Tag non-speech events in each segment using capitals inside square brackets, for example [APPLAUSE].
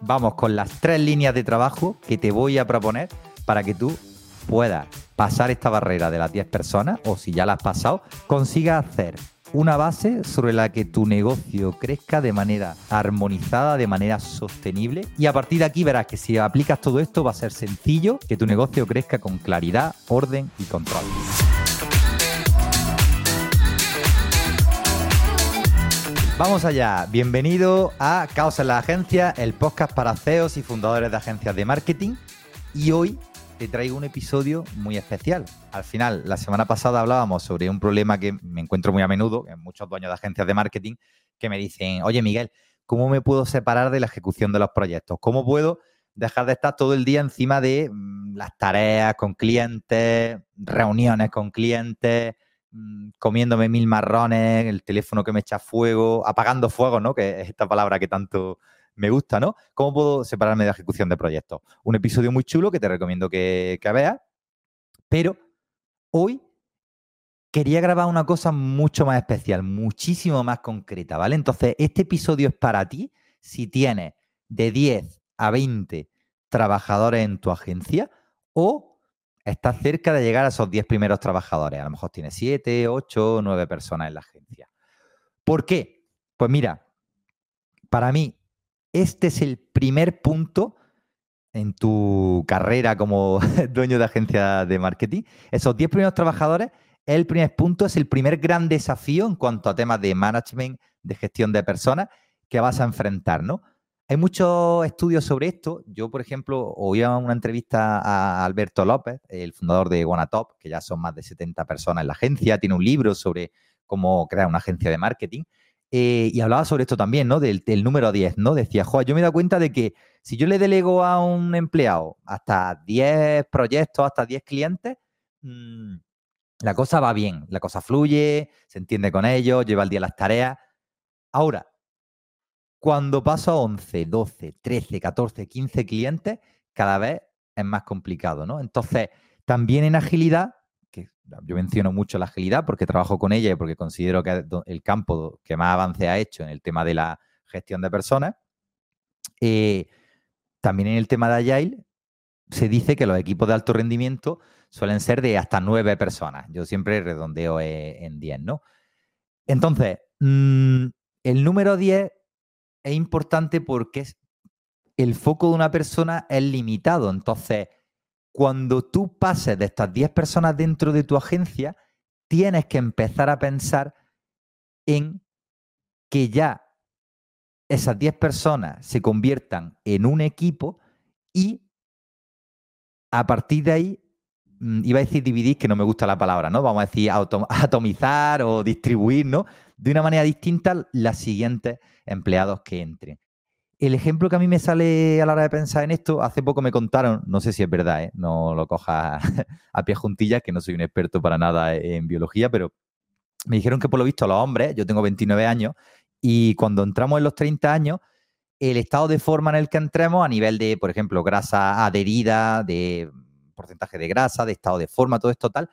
vamos con las tres líneas de trabajo que te voy a proponer para que tú puedas pasar esta barrera de las 10 personas o si ya la has pasado, consigas hacer una base sobre la que tu negocio crezca de manera armonizada, de manera sostenible. Y a partir de aquí verás que si aplicas todo esto va a ser sencillo que tu negocio crezca con claridad, orden y control. Vamos allá, bienvenido a Caos en la Agencia, el podcast para CEOs y fundadores de agencias de marketing. Y hoy te traigo un episodio muy especial. Al final, la semana pasada hablábamos sobre un problema que me encuentro muy a menudo en muchos dueños de agencias de marketing que me dicen, oye Miguel, ¿cómo me puedo separar de la ejecución de los proyectos? ¿Cómo puedo dejar de estar todo el día encima de mm, las tareas con clientes, reuniones con clientes, Mm, comiéndome mil marrones, el teléfono que me echa fuego, apagando fuego, ¿no? Que es esta palabra que tanto me gusta, ¿no? ¿Cómo puedo separarme de la ejecución de proyectos? Un episodio muy chulo que te recomiendo que, que veas, pero hoy quería grabar una cosa mucho más especial, muchísimo más concreta, ¿vale? Entonces, este episodio es para ti si tienes de 10 a 20 trabajadores en tu agencia o estás cerca de llegar a esos 10 primeros trabajadores. A lo mejor tienes 7, 8, 9 personas en la agencia. ¿Por qué? Pues mira, para mí, este es el primer punto en tu carrera como [LAUGHS] dueño de agencia de marketing. Esos 10 primeros trabajadores, el primer punto, es el primer gran desafío en cuanto a temas de management, de gestión de personas que vas a enfrentar, ¿no? Hay muchos estudios sobre esto. Yo, por ejemplo, oía una entrevista a Alberto López, el fundador de Top, que ya son más de 70 personas en la agencia, tiene un libro sobre cómo crear una agencia de marketing. Eh, y hablaba sobre esto también, ¿no? Del, número 10, ¿no? Decía, joder, yo me he dado cuenta de que si yo le delego a un empleado hasta 10 proyectos, hasta 10 clientes, mm, la cosa va bien, la cosa fluye, se entiende con ellos, lleva el día las tareas. Ahora, cuando paso a 11, 12, 13, 14, 15 clientes, cada vez es más complicado, ¿no? Entonces, también en agilidad, que yo menciono mucho la agilidad porque trabajo con ella y porque considero que es el campo que más avance ha hecho en el tema de la gestión de personas, eh, también en el tema de Agile se dice que los equipos de alto rendimiento suelen ser de hasta nueve personas. Yo siempre redondeo eh, en 10, ¿no? Entonces, mm, el número 10 es importante porque el foco de una persona es limitado. Entonces, cuando tú pases de estas 10 personas dentro de tu agencia, tienes que empezar a pensar en que ya esas 10 personas se conviertan en un equipo y a partir de ahí, mm, iba a decir dividir, que no me gusta la palabra, ¿no? Vamos a decir [LAUGHS] atomizar o distribuir, ¿no? De una manera distinta las siguientes empleados que entren. El ejemplo que a mí me sale a la hora de pensar en esto, hace poco me contaron, no sé si es verdad, ¿eh? no lo cojas [LAUGHS] a pie juntillas, que no soy un experto para nada en biología, pero me dijeron que por lo visto los hombres, yo tengo 29 años, y cuando entramos en los 30 años, el estado de forma en el que entremos a nivel de, por ejemplo, grasa adherida, de porcentaje de grasa, de estado de forma, todo esto tal,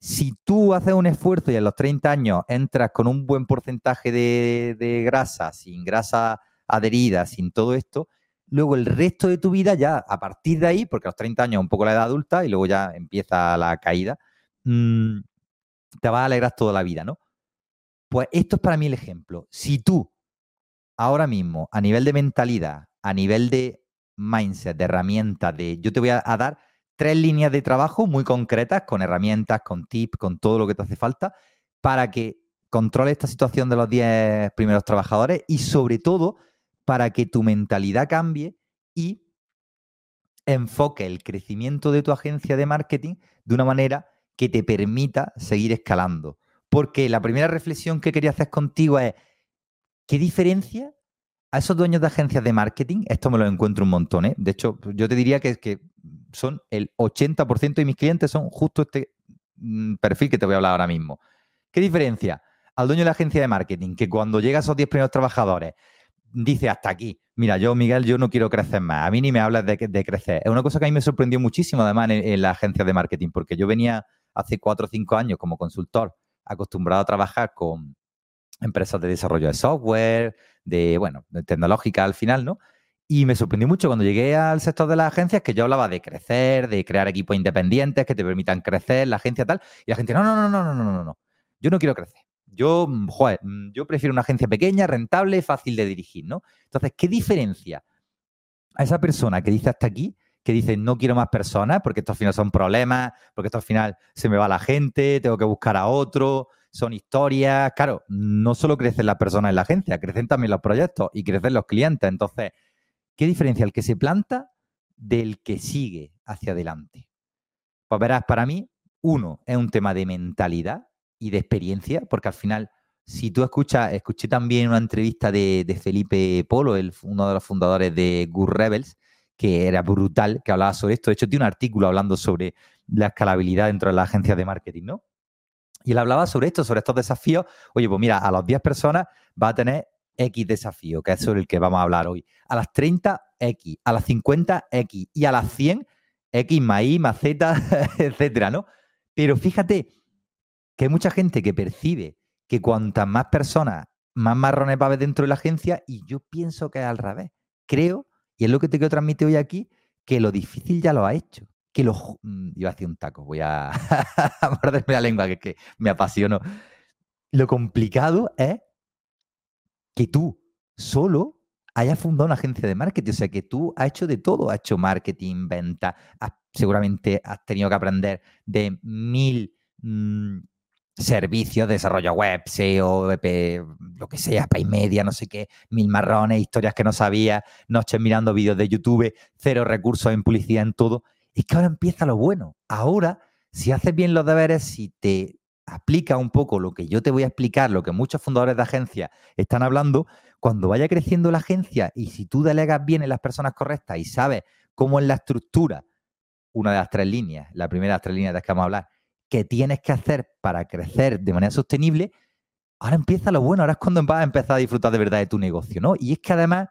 si tú haces un esfuerzo y a los 30 años entras con un buen porcentaje de, grasa, sin grasa adherida, sin todo esto, luego el resto de tu vida ya a partir de ahí, porque a los 30 años es un poco la edad adulta y luego ya empieza la caída, mm, te va a alegrar toda la vida, ¿no? Pues esto es para mí el ejemplo. Si tú ahora mismo, a nivel de mentalidad, a nivel de mindset, de herramientas, de yo te voy a dar tres líneas de trabajo muy concretas, con herramientas, con tips, con todo lo que te hace falta, para que controles esta situación de los 10 primeros trabajadores y sobre todo para que tu mentalidad cambie y enfoque el crecimiento de tu agencia de marketing de una manera que te permita seguir escalando. Porque la primera reflexión que quería hacer contigo es, ¿qué diferencia a esos dueños de agencias de marketing? Esto me lo encuentro un montón, ¿eh? De hecho, yo te diría que, que son el 80% de mis clientes son justo este mm, perfil que te voy a hablar ahora mismo. ¿Qué diferencia? Al dueño de la agencia de marketing, que cuando llega a esos 10 primeros trabajadores, dice hasta aquí, mira, yo, Miguel, yo no quiero crecer más, a mí ni me hablas de, crecer. Es una cosa que a mí me sorprendió muchísimo, además, en, la agencia de marketing, porque yo venía hace 4 o 5 años como consultor, acostumbrado a trabajar con empresas de desarrollo de software, de, bueno, tecnológica al final, ¿no? Y me sorprendió mucho cuando llegué al sector de las agencias que yo hablaba de crecer, de crear equipos independientes que te permitan crecer, la agencia tal. Y la gente, no, no, no, no, no, no, no, no. Yo no quiero crecer. Yo, mm, joder, mm, yo prefiero una agencia pequeña, rentable, fácil de dirigir, ¿no? Entonces, ¿qué diferencia a esa persona que dice hasta aquí, que dice no quiero más personas porque esto al final son problemas, porque esto al final se me va la gente, tengo que buscar a otro, son historias. Claro, no solo crecen las personas en la agencia, crecen también los proyectos y crecen los clientes. Entonces, ¿qué diferencia el que se planta del que sigue hacia adelante? Pues verás, para mí, uno, es un tema de mentalidad y de experiencia, porque al final, si tú escuchas, escuché también una entrevista de, Felipe Polo, el, uno de los fundadores de Good Rebels, que era brutal, que hablaba sobre esto. De hecho, tiene un artículo hablando sobre la escalabilidad dentro de las agencias de marketing, ¿no? Y él hablaba sobre esto, sobre estos desafíos. Oye, pues mira, a las 10 personas va a tener X desafío, que es sobre el que vamos a hablar hoy. A las 30, X. A las 50, X. Y a las 100, X más Y más Z, [LAUGHS] etcétera, ¿no? Pero fíjate que hay mucha gente que percibe que cuantas más personas, más marrones va a haber dentro de la agencia y yo pienso que es al revés. Creo, y es lo que te quiero transmitir hoy aquí, que lo difícil ya lo ha hecho. Que lo... Mm, iba a hacer un taco, voy a, [LAUGHS] morderme la lengua, que, que me apasiono. Lo complicado es que tú solo hayas fundado una agencia de marketing, o sea, que tú has hecho de todo, has hecho marketing, venta, seguramente has tenido que aprender de mil mm, servicios, desarrollo web, SEO, EP, lo que sea, pay media, no sé qué, mil marrones, historias que no sabía, noches mirando vídeos de YouTube, cero recursos en publicidad en todo. Es que ahora empieza lo bueno. Ahora, si haces bien los deberes, si te aplica un poco lo que yo te voy a explicar, lo que muchos fundadores de agencias están hablando, cuando vaya creciendo la agencia y si tú delegas bien en las personas correctas y sabes cómo es la estructura, una de las tres líneas, la primera de las tres líneas de las que vamos a hablar, que tienes que hacer para crecer de manera sostenible, ahora empieza lo bueno, ahora es cuando vas a empezar a disfrutar de verdad de tu negocio, ¿no? Y es que además,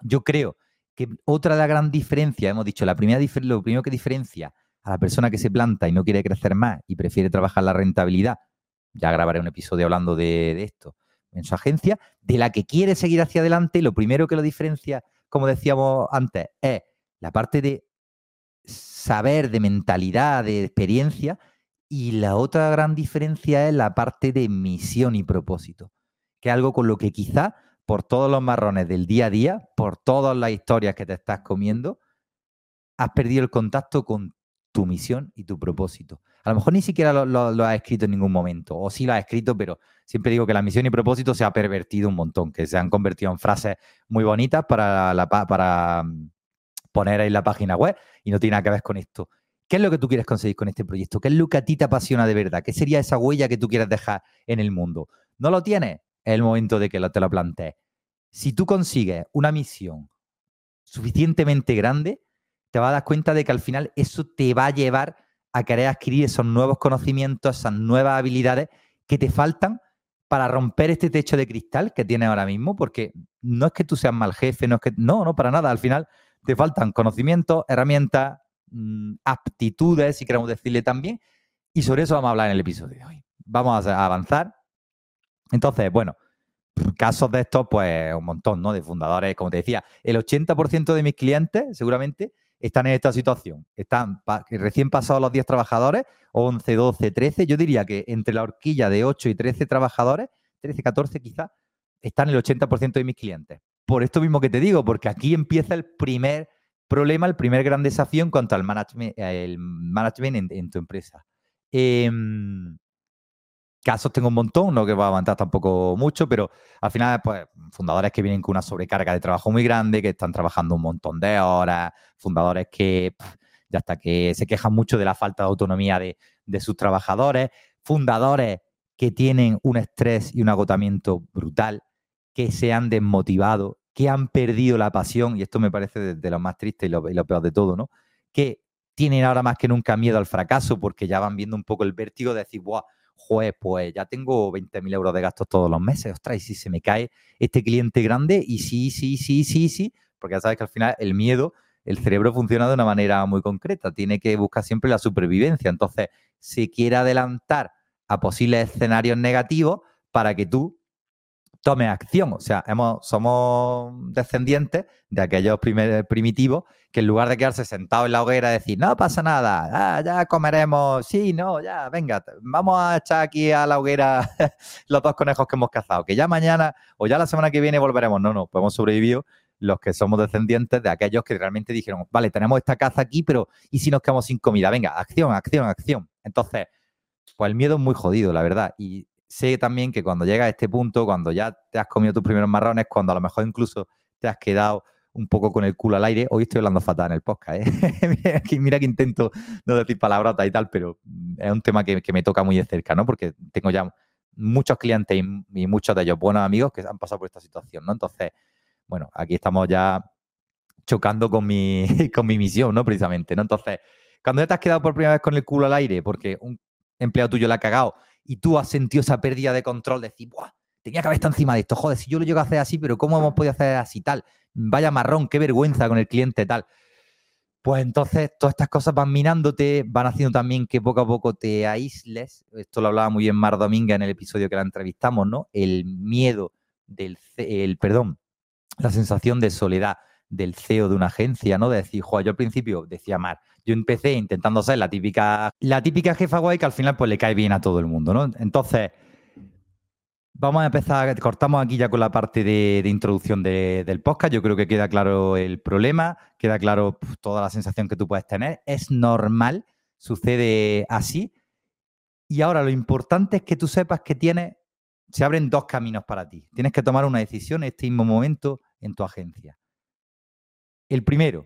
yo creo que otra de las grandes diferencias, hemos dicho, la primera lo primero que diferencia a la persona que se planta y no quiere crecer más y prefiere trabajar la rentabilidad, ya grabaré un episodio hablando de, esto en su agencia, de la que quiere seguir hacia adelante, lo primero que lo diferencia, como decíamos antes, es la parte de saber, de mentalidad, de experiencia, y la otra gran diferencia es la parte de misión y propósito, que es algo con lo que quizá por todos los marrones del día a día, por todas las historias que te estás comiendo, has perdido el contacto con tu misión y tu propósito. A lo mejor ni siquiera lo, has escrito en ningún momento, o sí lo has escrito, pero siempre digo que la misión y propósito se ha pervertido un montón, que se han convertido en frases muy bonitas para, para mm, poner en la página web y no tiene nada que ver con esto. ¿Qué es lo que tú quieres conseguir con este proyecto? ¿Qué es lo que a ti te apasiona de verdad? ¿Qué sería esa huella que tú quieres dejar en el mundo? ¿No lo tienes? Es el momento de que te lo plantees. Si tú consigues una misión suficientemente grande, te vas a dar cuenta de que al final eso te va a llevar a querer adquirir esos nuevos conocimientos, esas nuevas habilidades que te faltan para romper este techo de cristal que tienes ahora mismo, porque no es que tú seas mal jefe, no es que. No, no, para nada. Al final te faltan conocimientos, herramientas, Mm, aptitudes, si queremos decirle también, y sobre eso vamos a hablar en el episodio de hoy. Vamos a avanzar. Entonces, bueno, casos de estos, pues un montón, ¿no? De fundadores, como te decía, el 80% de mis clientes seguramente están en esta situación. Están recién pasados los 10 trabajadores, 11, 12, 13. Yo diría que entre la horquilla de 8 y 13 trabajadores, 13, 14 quizás, están el 80% de mis clientes. Por esto mismo que te digo, porque aquí empieza el primer problema, el primer gran desafío en cuanto al management, el management en, tu empresa. Em, casos tengo un montón, no que va a aguantar tampoco mucho, pero al final, pues, fundadores que vienen con una sobrecarga de trabajo muy grande, que están trabajando un montón de horas, fundadores que ya hasta que se quejan mucho de la falta de autonomía de, de sus trabajadores, fundadores que tienen un estrés y un agotamiento brutal, que se han desmotivado, que han perdido la pasión, y esto me parece de, lo más triste y lo, peor de todo, ¿no? Que tienen ahora más que nunca miedo al fracaso porque ya van viendo un poco el vértigo de decir, Buah, juez, pues ya tengo 20.000 euros de gastos todos los meses, ostras, y si se me cae este cliente grande, y sí, sí, sí, sí, sí, porque ya sabes que al final el miedo, el cerebro funciona de una manera muy concreta, tiene que buscar siempre la supervivencia, entonces se quiere adelantar a posibles escenarios negativos para que tú tome acción. O sea, hemos, somos descendientes de aquellos primitivos que en lugar de quedarse sentados en la hoguera decir, no pasa nada, ah, ya comeremos, sí, no, ya, venga, vamos a echar aquí a la hoguera [LAUGHS] los dos conejos que hemos cazado, que ya mañana o ya la semana que viene volveremos. No, no, pues hemos sobrevivido los que somos descendientes de aquellos que realmente dijeron, vale, tenemos esta caza aquí, pero ¿y si nos quedamos sin comida? Venga, acción, acción, acción. Entonces, pues el miedo es muy jodido, la verdad. Y sé también que cuando llega a este punto, cuando ya te has comido tus primeros marrones, cuando a lo mejor incluso te has quedado un poco con el culo al aire, hoy estoy hablando fatal en el podcast, ¿eh? [LAUGHS] mira, que, intento no decir palabrotas y tal, pero es un tema que, me toca muy de cerca, ¿no? Porque tengo ya muchos clientes y, muchos de ellos buenos amigos que han pasado por esta situación, ¿no? Entonces, bueno, aquí estamos ya chocando con mi, [LAUGHS] con mi misión, ¿no? Precisamente, ¿no? Entonces, cuando ya te has quedado por primera vez con el culo al aire porque un empleado tuyo le ha cagado y tú has sentido esa pérdida de control, de decir, ¡buah! Tenía que haber estado encima de esto, joder, si yo lo llego a hacer así, pero ¿cómo hemos podido hacer así tal? Vaya marrón, qué vergüenza con el cliente tal. Pues entonces todas estas cosas van minándote, van haciendo también que poco a poco te aísles. Esto lo hablaba muy bien Mar Dominga en el episodio que la entrevistamos, ¿no? El miedo del, el, perdón, la sensación de soledad del CEO de una agencia, ¿no? De decir, joder, yo al principio decía Mar, yo empecé intentando ser la típica, la típica jefa guay que al final pues le cae bien a todo el mundo, ¿no? Entonces, vamos a empezar, cortamos aquí ya con la parte de, introducción del podcast, yo creo que queda claro el problema, queda claro pues, toda la sensación que tú puedes tener, es normal, sucede así, y ahora lo importante es que tú sepas que tienes, se abren dos caminos para ti, tienes que tomar una decisión en este mismo momento en tu agencia. El primero,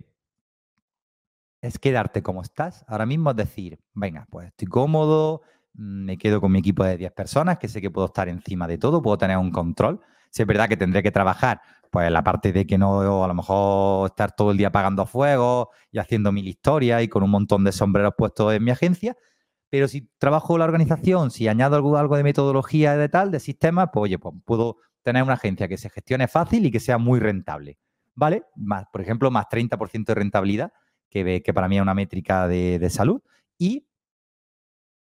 es quedarte como estás. Ahora mismo es decir, venga, pues estoy cómodo, me quedo con mi equipo de 10 personas, que sé que puedo estar encima de todo, puedo tener un control. Si es verdad que tendré que trabajar, pues la parte de que no a lo mejor estar todo el día apagando fuego y haciendo mil historias y con un montón de sombreros puestos en mi agencia. Pero si trabajo la organización, si añado algo, de metodología de tal, de sistema, pues oye, pues puedo tener una agencia que se gestione fácil y que sea muy rentable. ¿Vale? Más, por ejemplo, más 30% de rentabilidad que, que para mí es una métrica de, salud, y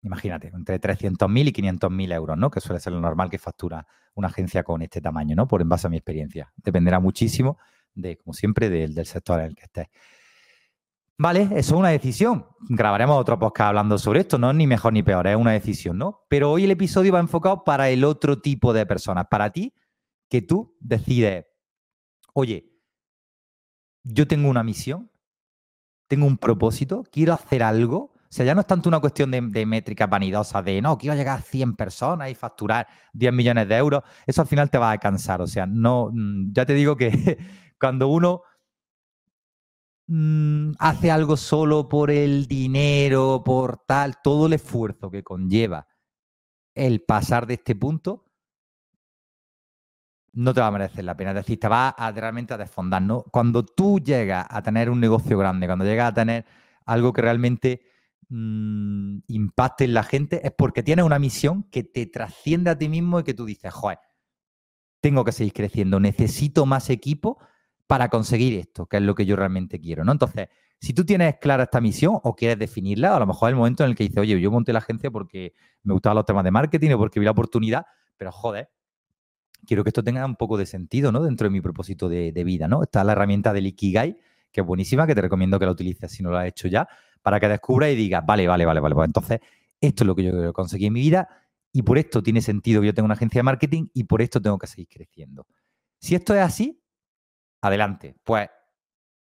imagínate, entre 300.000 y 500.000 euros, ¿no? Que suele ser lo normal que factura una agencia con este tamaño, ¿no? Por en base a mi experiencia. Dependerá muchísimo de, como siempre, del, del sector en el que estés. Vale, eso es una decisión. Grabaremos otro podcast hablando sobre esto, no ni mejor ni peor, es una decisión, ¿no? Pero hoy el episodio va enfocado para el otro tipo de personas, para ti, que tú decides, oye, yo tengo una misión, tengo un propósito, quiero hacer algo. O sea, ya no es tanto una cuestión de, métricas vanidosas, de no, quiero llegar a 100 personas y facturar 10 millones de euros. Eso al final te va a cansar. O sea, no, mm, ya te digo que [LAUGHS] cuando uno mm, hace algo solo por el dinero, por tal, todo el esfuerzo que conlleva el pasar de este punto, no te va a merecer la pena. Es decir, te va realmente a desfondar. ¿no? Cuando tú llegas a tener un negocio grande, cuando llegas a tener algo que realmente mm, impacte en la gente, es porque tienes una misión que te trasciende a ti mismo y que tú dices, joder, tengo que seguir creciendo, necesito más equipo para conseguir esto, que es lo que yo realmente quiero. ¿no? Entonces, si tú tienes clara esta misión o quieres definirla, a lo mejor es el momento en el que dices, oye, yo monté la agencia porque me gustaban los temas de marketing o porque vi la oportunidad, pero joder, quiero que esto tenga un poco de sentido, ¿no? Dentro de mi propósito de, vida, ¿no? Está la herramienta del Ikigai, que es buenísima, que te recomiendo que la utilices si no lo has hecho ya, para que descubras y digas, vale, vale, vale, vale, pues entonces esto es lo que yo quiero conseguir en mi vida y por esto tiene sentido que yo tenga una agencia de marketing y por esto tengo que seguir creciendo. Si esto es así, adelante. Pues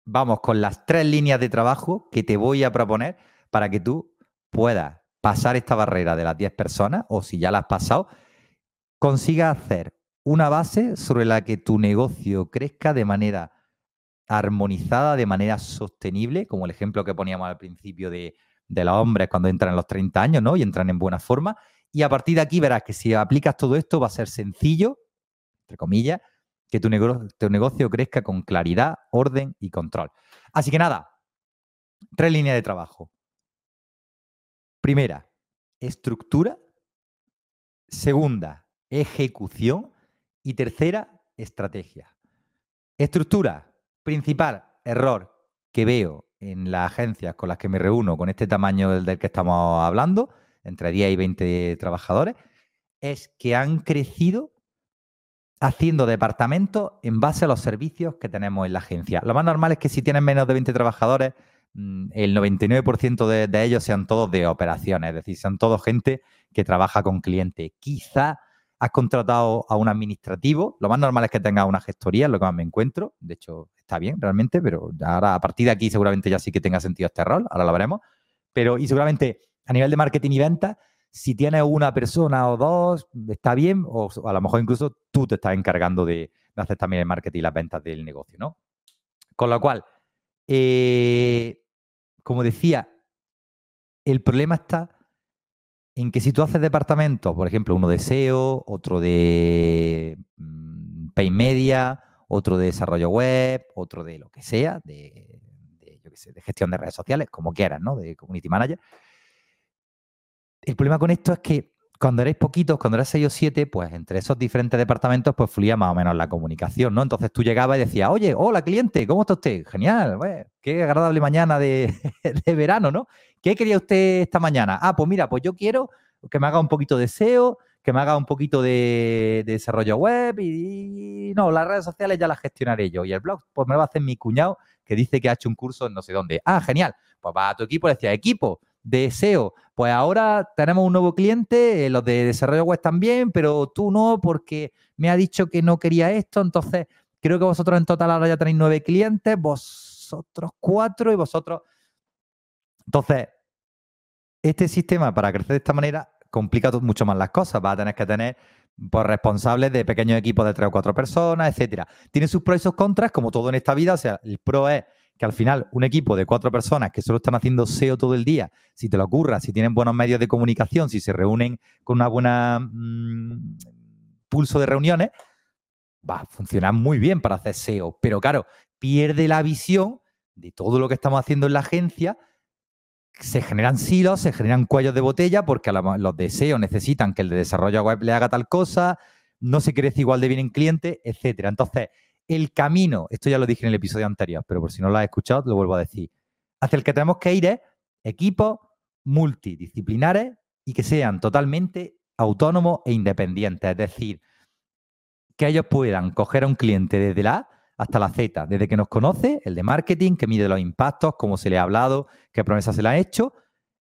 vamos con las tres líneas de trabajo que te voy a proponer para que tú puedas pasar esta barrera de las 10 personas o si ya la has pasado, consigas hacer una base sobre la que tu negocio crezca de manera armonizada, de manera sostenible, como el ejemplo que poníamos al principio de, los hombres cuando entran en los 30 años, ¿no? Y entran en buena forma. Y a partir de aquí verás que si aplicas todo esto va a ser sencillo, entre comillas, que tu negocio crezca con claridad, orden y control. Así que nada, tres líneas de trabajo. Primera, estructura. Segunda, ejecución. Y tercera, estrategia. Estructura, principal error que veo en las agencias con las que me reúno con este tamaño del, que estamos hablando, entre 10 y 20 trabajadores, es que han crecido haciendo departamentos en base a los servicios que tenemos en la agencia. Lo más normal es que si tienes menos de 20 trabajadores, mm, el 99% de, de, ellos sean todos de operaciones, es decir, sean todos gente que trabaja con clientes. Quizá has contratado a un administrativo, lo más normal es que tengas una gestoría, es lo que más me encuentro. De hecho, está bien realmente, pero ahora a partir de aquí seguramente ya sí que tenga sentido este rol, ahora lo veremos. Pero y seguramente a nivel de marketing y ventas, si tienes una persona o dos, está bien, o a lo mejor incluso tú te estás encargando de, hacer también el marketing y las ventas del negocio, ¿no? Con lo cual, eh, como decía, el problema está en que si tú haces departamentos, por ejemplo, uno de SEO, otro de mm, Pay Media, otro de desarrollo web, otro de lo que sea, de, de gestión de redes sociales, como quieras, ¿no? De community manager, el problema con esto es que cuando erais poquitos, cuando eras seis o siete, pues entre esos diferentes departamentos, pues fluía más o menos la comunicación, ¿no? Entonces tú llegabas y decías, oye, hola cliente, ¿cómo está usted? Genial, qué agradable mañana [LAUGHS] de, verano, ¿no? ¿Qué quería usted esta mañana? Ah, pues mira, pues yo quiero que me haga un poquito de SEO, que me haga un poquito de, desarrollo web y, no, las redes sociales ya las gestionaré yo. Y el blog, pues me lo va a hacer mi cuñado que dice que ha hecho un curso en no sé dónde. Ah, genial. Pues va a tu equipo y decía, equipo, de SEO. Pues ahora tenemos un nuevo cliente, eh, los de desarrollo web también, pero tú no, porque me ha dicho que no quería esto. Entonces, creo que vosotros en total ahora ya tenéis nueve clientes, vosotros cuatro y vosotros. Entonces, este sistema para crecer de esta manera complica mucho más las cosas. Va a tener que tener pues, responsables de pequeños equipos de tres o cuatro personas, etcétera. Tiene sus pros y sus contras, como todo en esta vida. O sea, el pro es que al final un equipo de cuatro personas que solo están haciendo SEO todo el día, si te lo ocurra, si tienen buenos medios de comunicación, si se reúnen con una buena mm, pulso de reuniones, va a funcionar muy bien para hacer SEO. Pero claro, pierde la visión de todo lo que estamos haciendo en la agencia. Se generan silos, se generan cuellos de botella porque los de SEO necesitan que el de desarrollo web le haga tal cosa, no se crece igual de bien en cliente, etcétera. Entonces, el camino, esto ya lo dije en el episodio anterior, pero por si no lo has escuchado, lo vuelvo a decir, hacia el que tenemos que ir es equipos multidisciplinares y que sean totalmente autónomos e independientes. Es decir, que ellos puedan coger a un cliente desde la hasta la Z, desde que nos conoce, el de marketing, que mide los impactos, cómo se le ha hablado, qué promesas se le han hecho,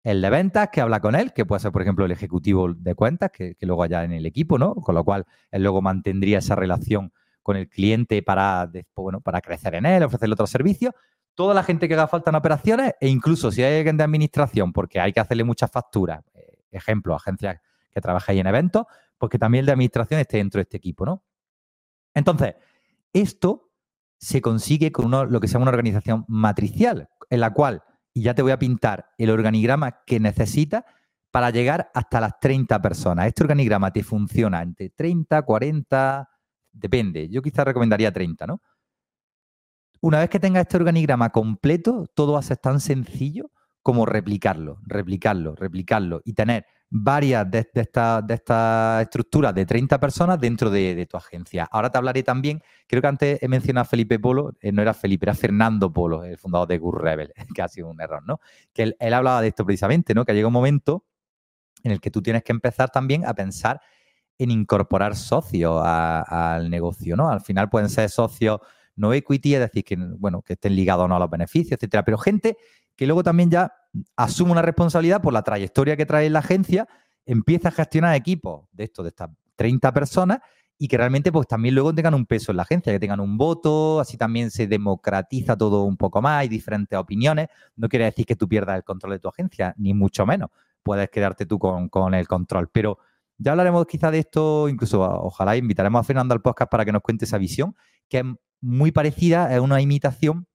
el de ventas, que habla con él, que puede ser, por ejemplo, el ejecutivo de cuentas, que, que luego haya en el equipo, ¿no? Con lo cual, él luego mantendría esa relación con el cliente para, pues, bueno, para crecer en él, ofrecerle otros servicios. Toda la gente que haga falta en operaciones e incluso si hay alguien de administración, porque hay que hacerle muchas facturas, eh, ejemplo, agencias que trabajáis en eventos, pues que también el de administración esté dentro de este equipo, ¿no? Entonces, esto se consigue con uno, lo que se llama una organización matricial, en la cual, y ya te voy a pintar el organigrama que necesitas para llegar hasta las 30 personas. Este organigrama te funciona entre 30, 40, Depende. Yo quizás recomendaría 30, ¿no? Una vez que tenga este organigrama completo, todo va a ser tan sencillo como replicarlo, replicarlo, replicarlo y tener varias de, estas de estructuras de 30 personas dentro de, tu agencia. Ahora te hablaré también, creo que antes he mencionado a Felipe Polo, eh, no era Felipe, era Fernando Polo, el fundador de Good Rebel, [LAUGHS] que ha sido un error, ¿no? Que él, él hablaba de esto precisamente, ¿no? Que llega un momento en el que tú tienes que empezar también a pensar en incorporar socios al negocio, ¿no? Al final pueden ser socios no equity, es decir, que, bueno, que estén ligados o no a los beneficios, etcétera, pero gente que luego también ya asume una responsabilidad por la trayectoria que trae la agencia, empieza a gestionar equipos de esto, de estas 30 personas y que realmente pues también luego tengan un peso en la agencia, que tengan un voto, así también se democratiza todo un poco más, hay diferentes opiniones, no quiere decir que tú pierdas el control de tu agencia, ni mucho menos, puedes quedarte tú con, con el control, pero ya hablaremos quizá de esto, incluso ojalá invitaremos a Fernando al podcast para que nos cuente esa visión, que es muy parecida, es una imitación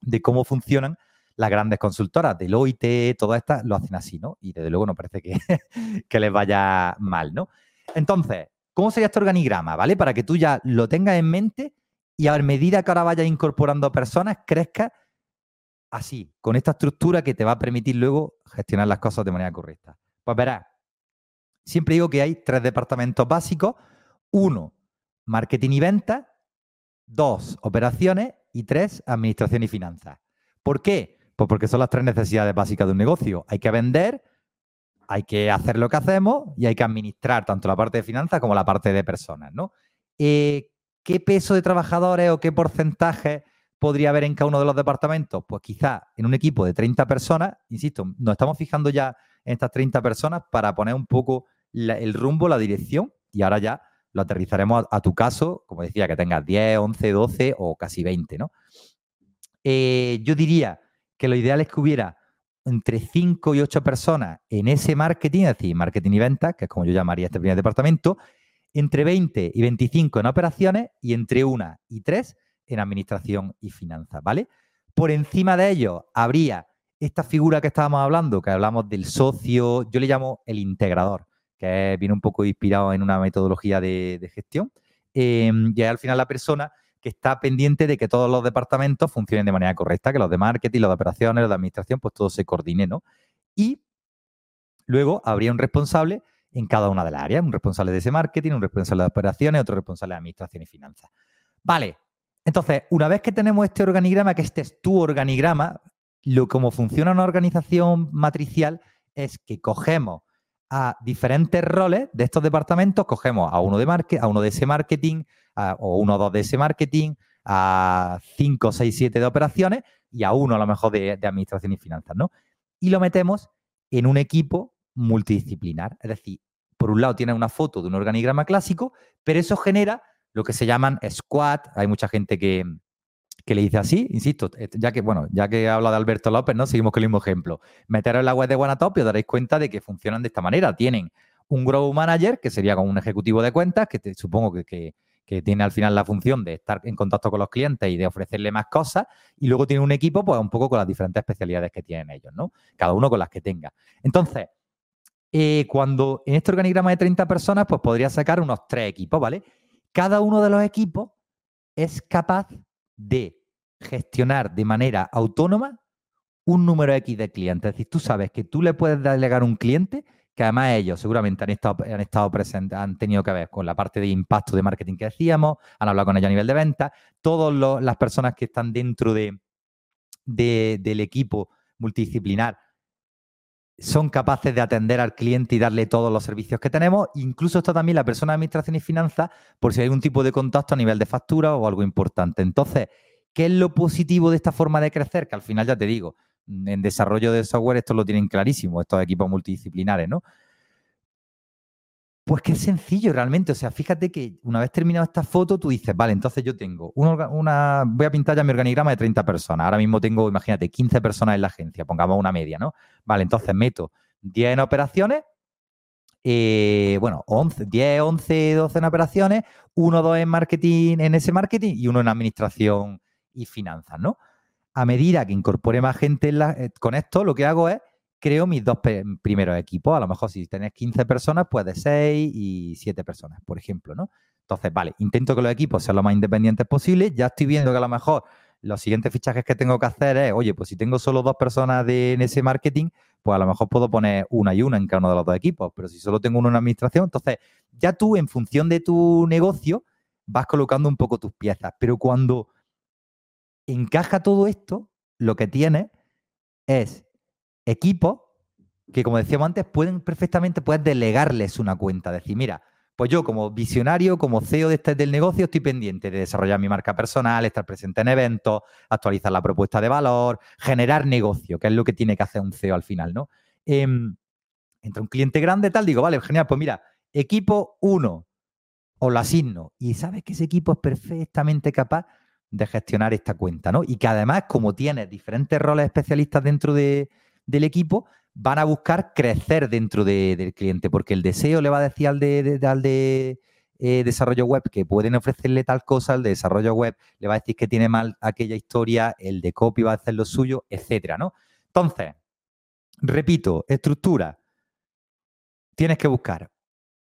de cómo funcionan las grandes consultoras, Deloitte, todas estas lo hacen así, ¿no? Y desde luego no parece que, [LAUGHS] que les vaya mal, ¿no? Entonces, ¿cómo sería este organigrama, ¿vale? Para que tú ya lo tengas en mente y a medida que ahora vayas incorporando personas, crezca así, con esta estructura que te va a permitir luego gestionar las cosas de manera correcta. Pues verás, Siempre digo que hay tres departamentos básicos. Uno, marketing y venta. Dos, operaciones. Y tres, administración y finanzas. ¿Por qué? Pues porque son las tres necesidades básicas de un negocio. Hay que vender, hay que hacer lo que hacemos y hay que administrar tanto la parte de finanzas como la parte de personas, ¿no? Eh, ¿Qué peso de trabajadores o qué porcentaje podría haber en cada uno de los departamentos? Pues quizá en un equipo de 30 personas, insisto, nos estamos fijando ya en estas 30 personas para poner un poco el rumbo, la dirección y ahora ya lo aterrizaremos a, tu caso, como decía, que tengas 10, 11, 12 o casi 20, ¿no? Eh, yo diría que lo ideal es que hubiera entre 5 y 8 personas en ese marketing, es decir, marketing y ventas, que es como yo llamaría este primer departamento, entre 20 y 25 en operaciones y entre 1 y 3 en administración y finanzas, ¿vale? Por encima de ello habría esta figura que estábamos hablando, que hablamos del socio, yo le llamo el integrador, que viene un poco inspirado en una metodología de, gestión, eh, y al final la persona que está pendiente de que todos los departamentos funcionen de manera correcta, que los de marketing, los de operaciones, los de administración, pues todo se coordine, ¿no? Y luego habría un responsable en cada una de las áreas, un responsable de ese marketing, un responsable de operaciones, otro responsable de administración y finanzas. Vale, entonces, una vez que tenemos este organigrama, que este es tu organigrama, lo como funciona una organización matricial es que cogemos a diferentes roles de estos departamentos, cogemos a uno de marketing, a uno de ese marketing, o uno o dos de ese marketing, a cinco, seis, siete de operaciones y a uno a lo mejor de, administración y finanzas, ¿no? Y lo metemos en un equipo multidisciplinar. Es decir, por un lado tiene una foto de un organigrama clásico, pero eso genera lo que se llaman squad. Hay mucha gente que, que le dice así, insisto, ya que, bueno, ya que habla de Alberto López, ¿no? Seguimos con el mismo ejemplo. Meteros en la web de y os daréis cuenta de que funcionan de esta manera. Tienen un Grow Manager, que sería como un ejecutivo de cuentas, que supongo que, que, tiene al final la función de estar en contacto con los clientes y de ofrecerle más cosas. Y luego tiene un equipo, pues un poco con las diferentes especialidades que tienen ellos, ¿no? Cada uno con las que tenga. Entonces, eh, cuando en este organigrama de 30 personas, pues podría sacar unos tres equipos, ¿vale? Cada uno de los equipos es capaz de gestionar de manera autónoma un número X de clientes. Es decir, tú sabes que tú le puedes delegar un cliente, que además ellos seguramente han estado, han estado presentes, han tenido que ver con la parte de impacto de marketing que decíamos, han hablado con ellos a nivel de venta, todas las personas que están dentro de, del equipo multidisciplinar son capaces de atender al cliente y darle todos los servicios que tenemos. Incluso está también la persona de administración y finanzas por si hay un tipo de contacto a nivel de factura o algo importante. Entonces, ¿qué es lo positivo de esta forma de crecer? Que al final ya te digo, en desarrollo de software esto lo tienen clarísimo, estos equipos multidisciplinares, ¿no? Pues que es sencillo realmente. O sea, fíjate que una vez terminado esta foto, tú dices, vale, entonces yo tengo una, voy a pintar ya mi organigrama de 30 personas. Ahora mismo tengo, imagínate, 15 personas en la agencia, pongamos una media, ¿no? Vale, entonces meto 10 en operaciones, eh, bueno, 11, 10, 11, 12 en operaciones, uno, dos en marketing, en ese marketing y uno en administración y finanzas, ¿no? A medida que incorpore más gente eh, con esto, lo que hago es creo mis dos primeros equipos. A lo mejor si tenés 15 personas, pues de 6 y 7 personas, por ejemplo, ¿no? Entonces, vale, intento que los equipos sean lo más independientes posible. Ya estoy viendo que a lo mejor los siguientes fichajes que tengo que hacer es, oye, pues si tengo solo dos personas de, en ese marketing, pues a lo mejor puedo poner una y una en cada uno de los dos equipos. Pero si solo tengo uno en administración, entonces ya tú, en función de tu negocio, vas colocando un poco tus piezas. Pero cuando encaja todo esto, lo que tienes es equipos que, como decíamos antes, pueden perfectamente puedes delegarles una cuenta. Decir, mira, pues yo como visionario, como CEO de este, del negocio, estoy pendiente de desarrollar mi marca personal, estar presente en eventos, actualizar la propuesta de valor, generar negocio, que es lo que tiene que hacer un CEO al final, ¿no? Em, entre un cliente grande, tal, digo, vale, genial, pues mira, equipo 1, o lo asigno, y sabes que ese equipo es perfectamente capaz de gestionar esta cuenta, ¿no? Y que además, como tienes diferentes roles especialistas dentro de, del equipo van a buscar crecer dentro del cliente, porque el deseo le va a decir al de, al de eh, desarrollo web que pueden ofrecerle tal cosa, el de desarrollo web le va a decir que tiene mal aquella historia, el de copy va a hacer lo suyo, etcétera, ¿no? Entonces, repito, estructura. Tienes que buscar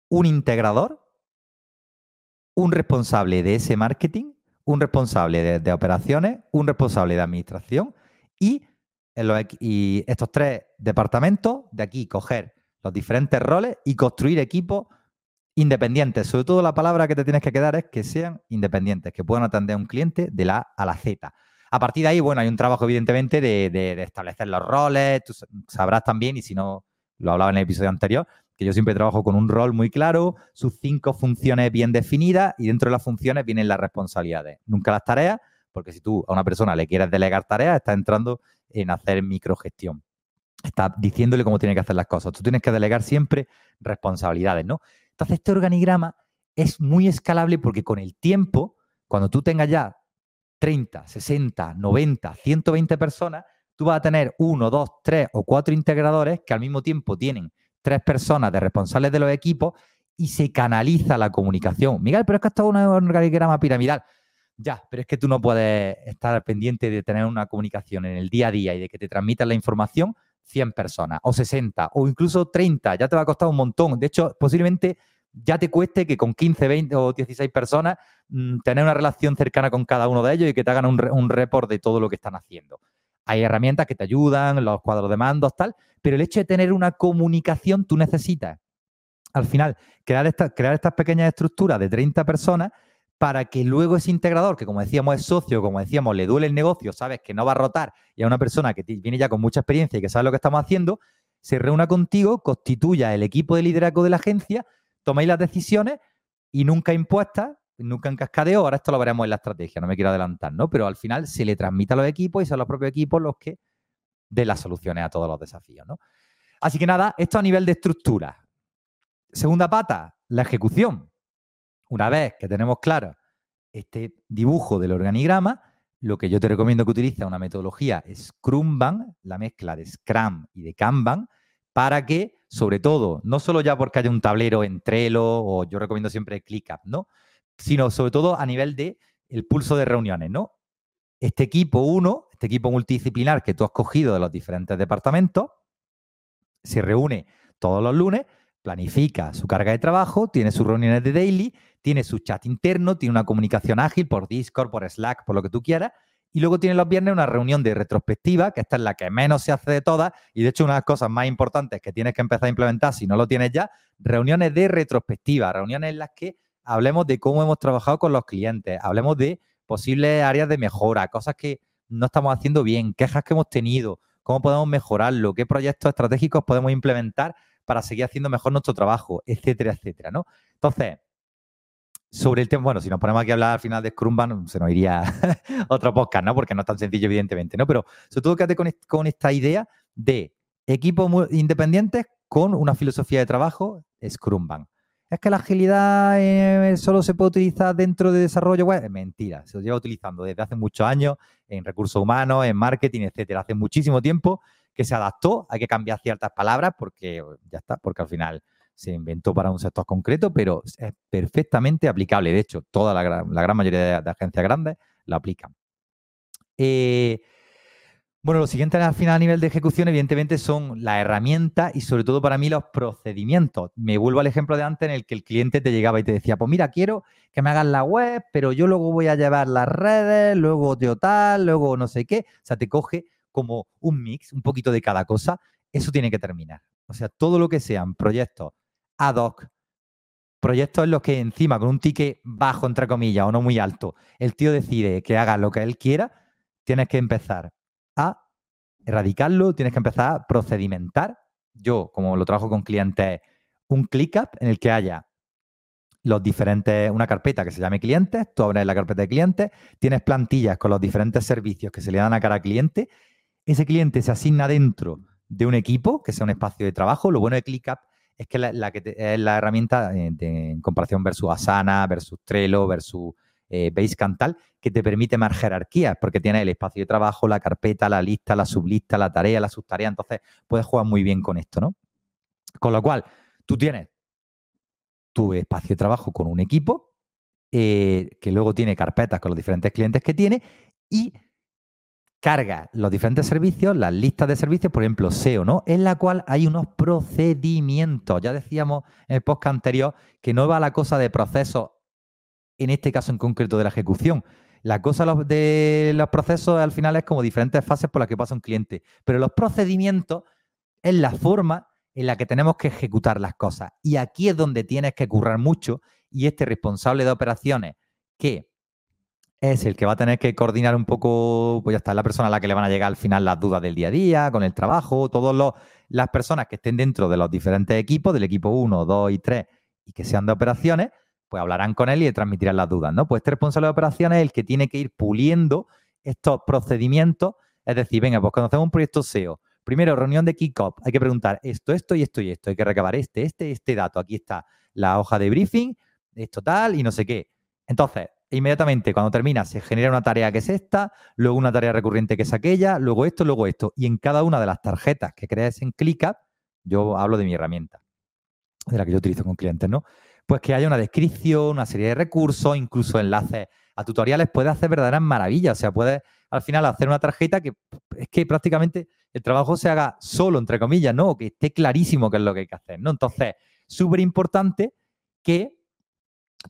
un integrador, un responsable de ese marketing, un responsable de operaciones, un responsable de administración y y estos tres departamentos, de aquí coger los diferentes roles y construir equipos independientes. Sobre todo la palabra que te tienes que quedar es que sean independientes, que puedan atender a un cliente de la A a la Z. A partir de ahí, bueno, hay un trabajo evidentemente de, establecer los roles, tú sabrás también, y si no lo hablaba en el episodio anterior, que yo siempre trabajo con un rol muy claro, sus cinco funciones bien definidas y dentro de las funciones vienen las responsabilidades. Nunca las tareas, porque si tú a una persona le quieres delegar tareas, estás entrando en hacer microgestión. Estás diciéndole cómo tiene que hacer las cosas. Tú tienes que delegar siempre responsabilidades, ¿no? Entonces, este organigrama es muy escalable porque con el tiempo, cuando tú tengas ya 30, 60, 90, 120 personas, tú vas a tener uno, dos, tres o cuatro integradores que al mismo tiempo tienen tres personas de responsables de los equipos y se canaliza la comunicación. Miguel, pero es que esto es un organigrama piramidal. Ya, pero es que tú no puedes estar pendiente de tener una comunicación en el día a día y de que te transmitan la información 100 personas o 60 o incluso 30. Ya te va a costar un montón. De hecho, posiblemente ya te cueste que con 15, 20 o 16 personas mm, tener una relación cercana con cada uno de ellos y que te hagan un, un report de todo lo que están haciendo. Hay herramientas que te ayudan, los cuadros de mandos, tal, pero el hecho de tener una comunicación, tú necesitas, al final, crear, crear estas pequeñas estructuras de 30 personas para que luego ese integrador, que como decíamos es socio, como decíamos, le duele el negocio, sabes que no va a rotar, y a una persona que viene ya con mucha experiencia y que sabe lo que estamos haciendo, se reúna contigo, constituya el equipo de liderazgo de la agencia, toméis las decisiones y nunca impuestas, nunca en cascadeo, ahora esto lo veremos en la estrategia, no me quiero adelantar, ¿no? Pero al final se le transmite a los equipos y son los propios equipos los que den las soluciones a todos los desafíos, ¿no? Así que nada, esto a nivel de estructura. Segunda pata, la ejecución. Una vez que tenemos claro este dibujo del organigrama, lo que yo te recomiendo que utilices es una metodología Scrumban, la mezcla de Scrum y de Kanban, para que, sobre todo, no solo ya porque haya un tablero en Trello o yo recomiendo siempre ClickUp, ¿no? Sino sobre todo a nivel de el pulso de reuniones, ¿no? Este equipo 1, este equipo multidisciplinar que tú has cogido de los diferentes departamentos, se reúne todos los lunes, planifica su carga de trabajo, tiene sus reuniones de daily, tiene su chat interno, tiene una comunicación ágil por Discord, por Slack, por lo que tú quieras, y luego tiene los viernes una reunión de retrospectiva, que esta es la que menos se hace de todas, y de hecho una de las cosas más importantes que tienes que empezar a implementar si no lo tienes ya, reuniones de retrospectiva, reuniones en las que hablemos de cómo hemos trabajado con los clientes, hablemos de posibles áreas de mejora, cosas que no estamos haciendo bien, quejas que hemos tenido, cómo podemos mejorarlo, qué proyectos estratégicos podemos implementar para seguir haciendo mejor nuestro trabajo, etcétera, etcétera, ¿no? Entonces, sobre el tema, bueno, si nos ponemos aquí a hablar al final de Scrumban, se nos iría [LAUGHS] otro podcast, ¿no? Porque no es tan sencillo, evidentemente, ¿no? Pero sobre todo quédate con, con esta idea de equipos independientes con una filosofía de trabajo Scrumban es que la agilidad eh, solo se puede utilizar dentro de desarrollo web. Es mentira, se lo lleva utilizando desde hace muchos años en recursos humanos, en marketing, etcétera. Hace muchísimo tiempo que se adaptó, hay que cambiar ciertas palabras porque ya está, porque al final se inventó para un sector concreto, pero es perfectamente aplicable. De hecho, toda la, gran mayoría de, agencias grandes lo aplican. Eh, bueno, lo siguiente al final a nivel de ejecución, evidentemente, son las herramientas y sobre todo para mí los procedimientos. Me vuelvo al ejemplo de antes en el que el cliente te llegaba y te decía, pues mira, quiero que me hagas la web, pero yo luego voy a llevar las redes, luego yo tal, luego no sé qué. O sea, te coge como un mix, un poquito de cada cosa. Eso tiene que terminar. O sea, todo lo que sean proyectos ad hoc, proyectos en los que encima con un ticket bajo, entre comillas, o no muy alto, el tío decide que haga lo que él quiera, tienes que empezar a erradicarlo, tienes que empezar a procedimentar. Yo, como lo trabajo con clientes, un ClickUp en el que haya los diferentes, una carpeta que se llame clientes, tú abres la carpeta de clientes, tienes plantillas con los diferentes servicios que se le dan a cada cliente, ese cliente se asigna dentro de un equipo, que sea un espacio de trabajo. Lo bueno de ClickUp es que, la, es la herramienta eh, en comparación versus Asana, versus Trello, versus eh, Basecamp tal, que te permite más jerarquías, porque tiene el espacio de trabajo, la carpeta, la lista, la sublista, la tarea, la subtarea. Entonces, puedes jugar muy bien con esto, ¿no? Con lo cual, tú tienes tu espacio de trabajo con un equipo, eh, que luego tiene carpetas con los diferentes clientes que tiene y carga los diferentes servicios, las listas de servicios, por ejemplo, SEO, ¿no? En la cual hay unos procedimientos. Ya decíamos en el podcast anterior que no va la cosa de procesos en este caso en concreto de la ejecución. La cosa de los procesos al final es como diferentes fases por las que pasa un cliente, pero los procedimientos es la forma en la que tenemos que ejecutar las cosas. Y aquí es donde tienes que currar mucho y este responsable de operaciones que es el que va a tener que coordinar un poco, pues ya está, la persona a la que le van a llegar al final las dudas del día a día, con el trabajo, todos los las personas que estén dentro de los diferentes equipos, del equipo 1, 2 y 3, y que sean de operaciones, pues hablarán con él y le transmitirán las dudas, ¿no? Pues este responsable de operaciones es el que tiene que ir puliendo estos procedimientos, es decir, venga, pues cuando hacemos un proyecto SEO, primero reunión de kick-off, hay que preguntar esto, esto y esto y esto, hay que recabar este, este, este dato, aquí está la hoja de briefing, esto tal y no sé qué. Entonces, inmediatamente cuando termina se genera una tarea que es esta, luego una tarea recurrente que es aquella, luego esto, luego esto. Y en cada una de las tarjetas que crees en ClickUp, yo hablo de mi herramienta, de la que yo utilizo con clientes, ¿no? Pues que haya una descripción, una serie de recursos, incluso enlaces a tutoriales, puede hacer verdaderas maravillas. O sea, puedes al final hacer una tarjeta que es que prácticamente el trabajo se haga solo, entre comillas, ¿no? Que esté clarísimo qué es lo que hay que hacer, ¿no? Entonces, súper importante que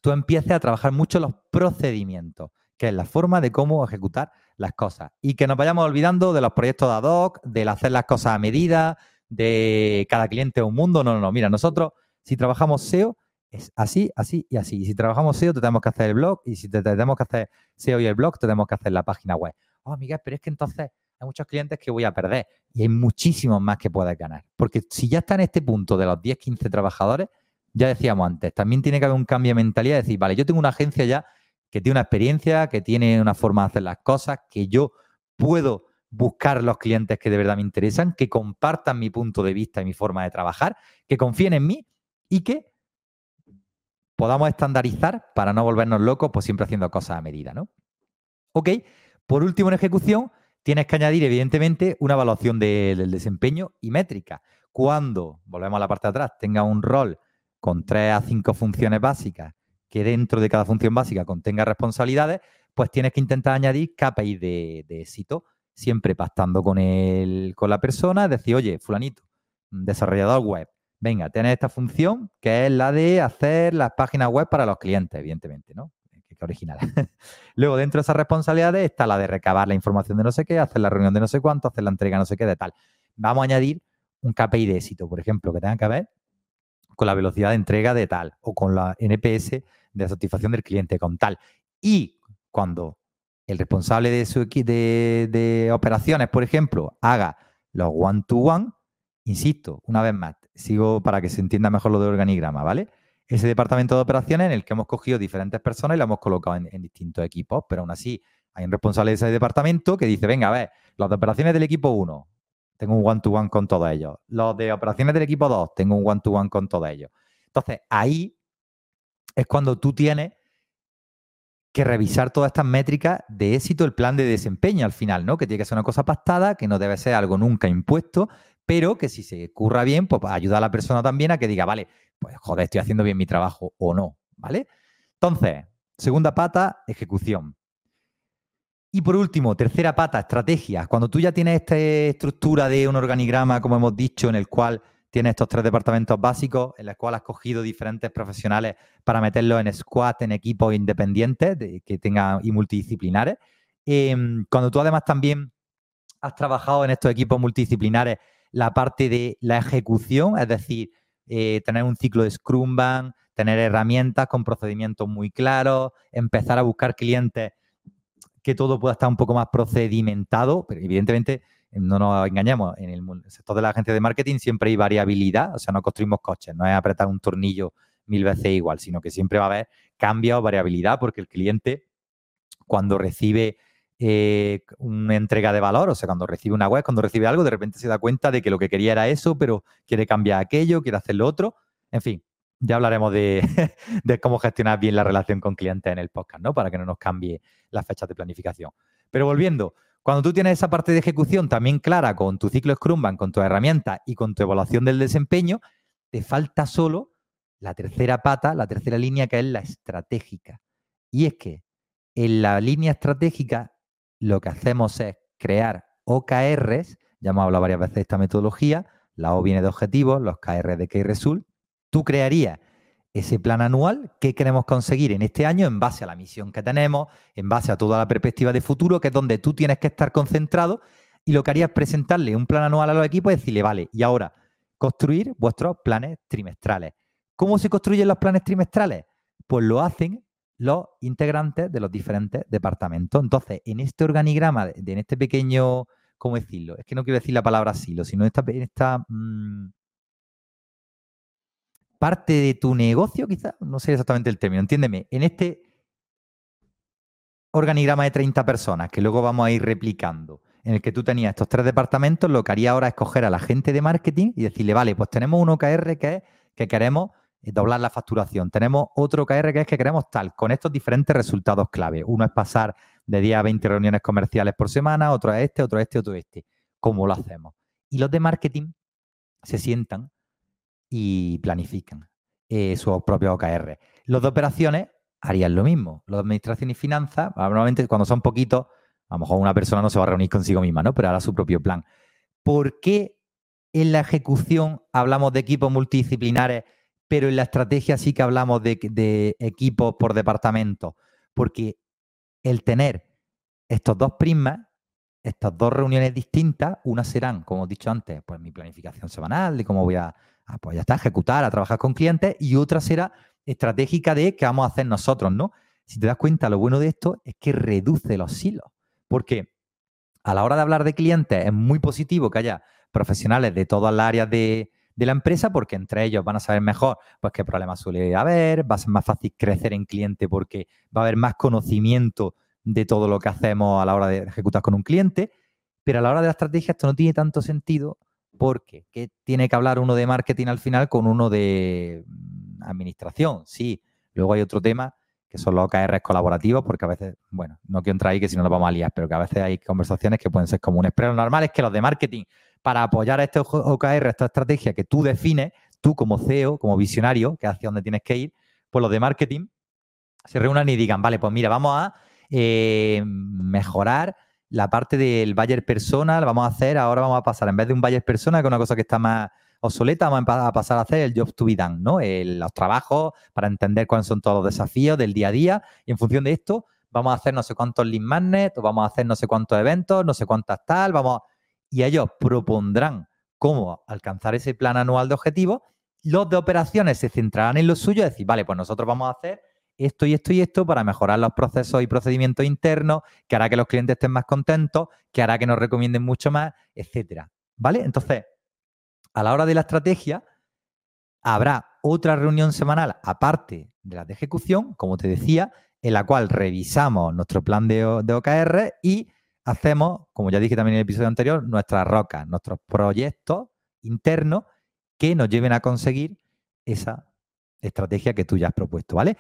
tú empieces a trabajar mucho los procedimientos, que es la forma de cómo ejecutar las cosas. Y que nos vayamos olvidando de los proyectos de ad hoc, del hacer las cosas a medida, de cada cliente un mundo. No, no, no. Mira, nosotros, si trabajamos SEO, es así, así y así. Y si trabajamos SEO, tenemos que hacer el blog. Y si tenemos que hacer SEO y el blog, tenemos que hacer la página web. Oh, Miguel, pero es que entonces hay muchos clientes que voy a perder. Y hay muchísimos más que puedes ganar. Porque si ya está en este punto de los 10, 15 trabajadores, ya decíamos antes, también tiene que haber un cambio de mentalidad, decir, vale, yo tengo una agencia ya que tiene una experiencia, que tiene una forma de hacer las cosas, que yo puedo buscar los clientes que de verdad me interesan, que compartan mi punto de vista y mi forma de trabajar, que confíen en mí y que podamos estandarizar para no volvernos locos, pues siempre haciendo cosas a medida, ¿no? Ok, por último en ejecución, tienes que añadir evidentemente una evaluación del desempeño y métrica. Cuando, volvemos a la parte de atrás, tenga un rol con tres a cinco funciones básicas, que dentro de cada función básica contenga responsabilidades, pues tienes que intentar añadir KPI de, de éxito, siempre pactando con, el, con la persona, decir, oye, fulanito, desarrollador web, venga, tienes esta función que es la de hacer las páginas web para los clientes, evidentemente, ¿no? Qué original. [LAUGHS] Luego, dentro de esas responsabilidades está la de recabar la información de no sé qué, hacer la reunión de no sé cuánto, hacer la entrega no sé qué, de tal. Vamos a añadir un KPI de éxito, por ejemplo, que tenga que ver con la velocidad de entrega de tal o con la NPS de satisfacción del cliente con tal. Y cuando el responsable de su de, de operaciones, por ejemplo, haga los one-to-one, insisto, una vez más, sigo para que se entienda mejor lo de organigrama, ¿vale? Ese departamento de operaciones en el que hemos cogido diferentes personas y lo hemos colocado en, distintos equipos, pero aún así hay un responsable de ese departamento que dice, venga, a ver, las operaciones del equipo 1, tengo un one-to-one con todos ellos. Los de operaciones del equipo 2, tengo un one-to-one con todos ellos. Entonces, ahí es cuando tú tienes que revisar todas estas métricas de éxito, el plan de desempeño al final, ¿no? Que tiene que ser una cosa pactada, que no debe ser algo nunca impuesto, pero que si se curra bien, pues ayuda a la persona también a que diga, vale, pues joder, estoy haciendo bien mi trabajo o no, ¿vale? Entonces, segunda pata, ejecución. Y por último, tercera pata, estrategia. Cuando tú ya tienes esta estructura de un organigrama, como hemos dicho, en el cual tienes estos tres departamentos básicos, en el cual has cogido diferentes profesionales para meterlos en squad, en equipos independientes que tengan y multidisciplinares. Em, cuando tú además también has trabajado en estos equipos multidisciplinares la parte de la ejecución, es decir, eh, tener un ciclo de Scrum Band, tener herramientas con procedimientos muy claros, empezar a buscar clientes que todo pueda estar un poco más procedimentado, pero evidentemente no nos engañemos, en el sector de la agencia de marketing siempre hay variabilidad, o sea, no construimos coches, no es apretar un tornillo mil veces igual, sino que siempre va a haber cambios o variabilidad porque el cliente cuando recibe eh, una entrega de valor, o sea, cuando recibe una web, cuando recibe algo, de repente se da cuenta de que lo que quería era eso, pero quiere cambiar aquello, quiere hacer lo otro, en fin, ya hablaremos de, [LAUGHS] cómo gestionar bien la relación con clientes en el podcast, ¿no? Para que no nos cambie las fechas de planificación. Pero volviendo, cuando tú tienes esa parte de ejecución también clara con tu ciclo Scrumban, con tu herramienta y con tu evaluación del desempeño, te falta solo la tercera pata, la tercera línea, que es la estratégica. Y es que en la línea estratégica lo que hacemos es crear OKRs, ya hemos hablado varias veces de esta metodología, la O viene de objetivos, los KR de Key Result, tú crearías ese plan anual que queremos conseguir en este año en base a la misión que tenemos, en base a toda la perspectiva de futuro, que es donde tú tienes que estar concentrado y lo que harías es presentarle un plan anual a los equipos y decirle, vale, y ahora construir vuestros planes trimestrales. ¿Cómo se construyen los planes trimestrales? Pues lo hacen los integrantes de los diferentes departamentos. Entonces, en este organigrama, en este pequeño ¿cómo decirlo? Es que no quiero decir la palabra silo, sino esta, esta mm, parte de tu negocio, quizás, no sé exactamente el término, entiéndeme, en este organigrama de 30 personas que luego vamos a ir replicando, en el que tú tenías estos tres departamentos, lo que haría ahora es coger a la gente de marketing y decirle, vale, pues tenemos un OKR que que queremos doblar la facturación, tenemos otro OKR que es que queremos tal, con estos diferentes resultados clave. Uno es pasar de 10 a 20 reuniones comerciales por semana, otro es este, otro este, otro este. ¿Cómo lo hacemos? Y los de marketing se sientan y planifican eh, sus propios OKR. Los de operaciones harían lo mismo. Los de administración y finanzas, normalmente cuando son poquitos, a lo mejor una persona no se va a reunir consigo misma, ¿no? Pero hará su propio plan. ¿Por qué en la ejecución hablamos de equipos multidisciplinares, pero en la estrategia sí que hablamos de, de equipos por departamento? Porque el tener estos dos prismas estas dos reuniones distintas, unas serán, como he dicho antes, pues mi planificación semanal, de cómo voy a, pues ya está, ejecutar, a trabajar con clientes, y otra será estratégica de qué vamos a hacer nosotros, ¿no? Si te das cuenta, lo bueno de esto es que reduce los silos, porque a la hora de hablar de clientes es muy positivo que haya profesionales de todas las áreas de, de la empresa, porque entre ellos van a saber mejor pues, qué problemas suele haber, va a ser más fácil crecer en cliente porque va a haber más conocimiento de todo lo que hacemos a la hora de ejecutar con un cliente, pero a la hora de la estrategia esto no tiene tanto sentido porque ¿qué tiene que hablar uno de marketing al final con uno de mm, administración? Sí, luego hay otro tema que son los OKRs colaborativos, porque a veces, bueno, no quiero entrar ahí que si no nos vamos a liar, pero que a veces hay conversaciones que pueden ser comunes. Pero lo normal es que los de marketing, para apoyar a este OKR, esta estrategia que tú defines, tú como CEO, como visionario, que hacia dónde tienes que ir, pues los de marketing se reúnan y digan, vale, pues mira, vamos a eh, mejorar la parte del buyer persona, vamos a hacer, ahora vamos a pasar, en vez de un buyer persona, que es una cosa que está más obsoleta, vamos a pasar a hacer el job to be done, ¿no? los trabajos para entender cuáles son todos los desafíos del día a día y en función de esto vamos a hacer no sé cuántos lead magnets, o vamos a hacer no sé cuántos eventos, no sé cuántas tal, vamos y ellos propondrán cómo alcanzar ese plan anual de objetivos. Los de operaciones se centrarán en lo suyo, es decir, vale, pues nosotros vamos a hacer esto y esto y esto para mejorar los procesos y procedimientos internos, que hará que los clientes estén más contentos, que hará que nos recomienden mucho más, etcétera. ¿Vale? Entonces, a la hora de la estrategia, habrá otra reunión semanal aparte de la de ejecución, como te decía, en la cual revisamos nuestro plan de, de OKR y hacemos, como ya dije también en el episodio anterior, nuestras rocas, nuestros proyectos internos que nos lleven a conseguir esa estrategia que tú ya has propuesto, ¿vale?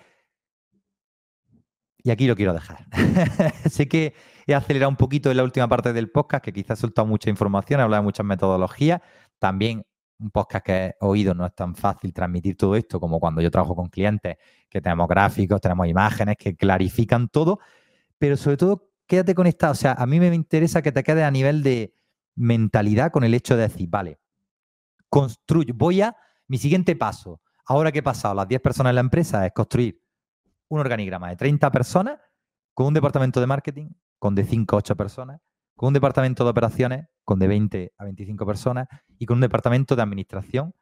Y aquí lo quiero dejar. [LAUGHS] sé que he acelerado un poquito en la última parte del podcast, que quizás he soltado mucha información, he hablado de muchas metodologías. También un podcast que he oído no es tan fácil transmitir todo esto como cuando yo trabajo con clientes, que tenemos gráficos, tenemos imágenes que clarifican todo, pero sobre todo quédate conectado. O sea, a mí me interesa que te quedes a nivel de mentalidad con el hecho de decir, vale, construyo, voy a, mi siguiente paso, ahora que he pasado las 10 personas en la empresa, es construir un organigrama de 30 personas con un departamento de marketing con de 5 a 8 personas, con un departamento de operaciones con de 20 a 25 personas y con un departamento de administración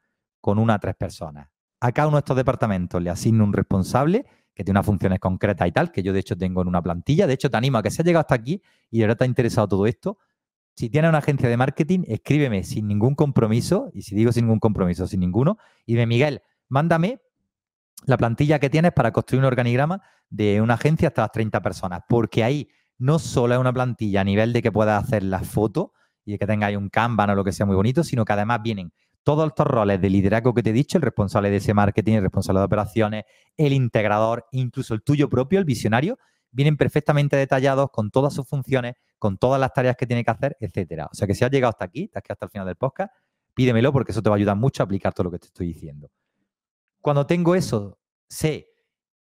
con una a 3 personas. A cada uno de estos departamentos le asigno un responsable que tiene unas funciones concretas y tal, que yo de hecho tengo en una plantilla. De hecho, te animo a que se ha llegado hasta aquí y ahora te ha interesado todo esto. Si tienes una agencia de marketing, escríbeme sin ningún compromiso, y si digo sin ningún compromiso, sin ninguno, y de Miguel, mándame la plantilla que tienes para construir un organigrama de una agencia hasta las 30 personas, porque ahí no solo es una plantilla a nivel de que puedas hacer la foto y de que tengáis un Kanban o lo que sea muy bonito, sino que además vienen todos estos roles de liderazgo que te he dicho, el responsable de ese marketing, el responsable de operaciones, el integrador, incluso el tuyo propio, el visionario, vienen perfectamente detallados con todas sus funciones, con todas las tareas que tiene que hacer, etcétera. O sea que si has llegado hasta aquí, te has hasta el final del podcast, pídemelo porque eso te va a ayudar mucho a aplicar todo lo que te estoy diciendo. Cuando tengo eso, sé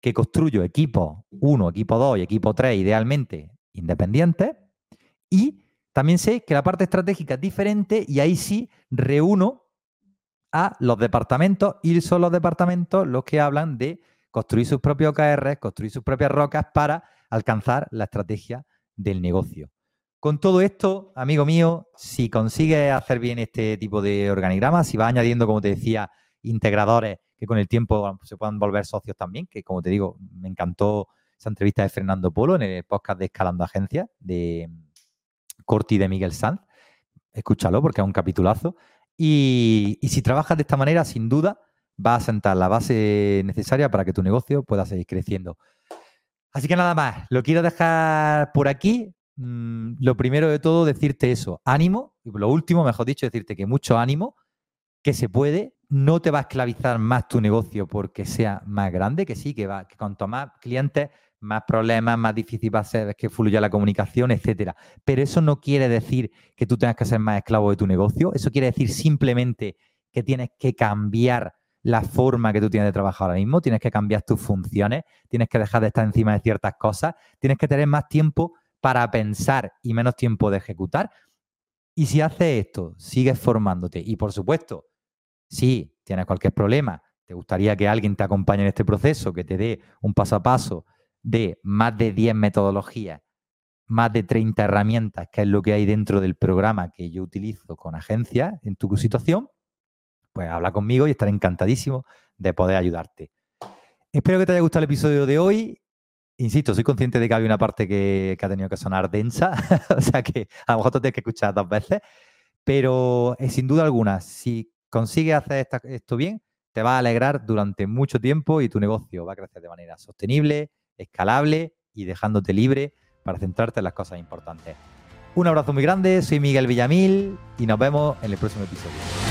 que construyo equipo 1, equipo 2 y equipo 3 idealmente independientes y también sé que la parte estratégica es diferente y ahí sí reúno a los departamentos y son los departamentos los que hablan de construir sus propios OKR, construir sus propias rocas para alcanzar la estrategia del negocio. Con todo esto, amigo mío, si consigues hacer bien este tipo de organigramas, si vas añadiendo, como te decía, integradores que con el tiempo se puedan volver socios también, que como te digo, me encantó esa entrevista de Fernando Polo en el podcast de Escalando Agencias de Corti de Miguel Sanz. escúchalo porque es un capitulazo. Y, si trabajas de esta manera, sin duda, vas a sentar la base necesaria para que tu negocio pueda seguir creciendo. Así que nada más, lo quiero dejar por aquí. Mm, lo primero de todo, decirte eso, ánimo. Y lo último, mejor dicho, decirte que mucho ánimo, que se puede. No te va a esclavizar más tu negocio porque sea más grande, que sí, que, va, que cuanto más clientes, más problemas, más difícil va a ser que fluya la comunicación, etcétera. Pero eso no quiere decir que tú tengas que ser más esclavo de tu negocio. Eso quiere decir simplemente que tienes que cambiar la forma que tú tienes de trabajar ahora mismo, tienes que cambiar tus funciones, tienes que dejar de estar encima de ciertas cosas, tienes que tener más tiempo para pensar y menos tiempo de ejecutar. Y si haces esto, sigues formándote y por supuesto, si tienes cualquier problema, te gustaría que alguien te acompañe en este proceso, que te dé un paso a paso de más de 10 metodologías, más de 30 herramientas, que es lo que hay dentro del programa que yo utilizo con agencias en tu situación, pues habla conmigo y estaré encantadísimo de poder ayudarte. Espero que te haya gustado el episodio de hoy. Insisto, soy consciente de que había una parte que, ha tenido que sonar densa, [LAUGHS] o sea que a lo mejor te tienes que escuchar dos veces, pero eh, sin duda alguna, si consigues hacer esto bien, te va a alegrar durante mucho tiempo y tu negocio va a crecer de manera sostenible, escalable y dejándote libre para centrarte en las cosas importantes. Un abrazo muy grande, soy Miguel Villamil y nos vemos en el próximo episodio.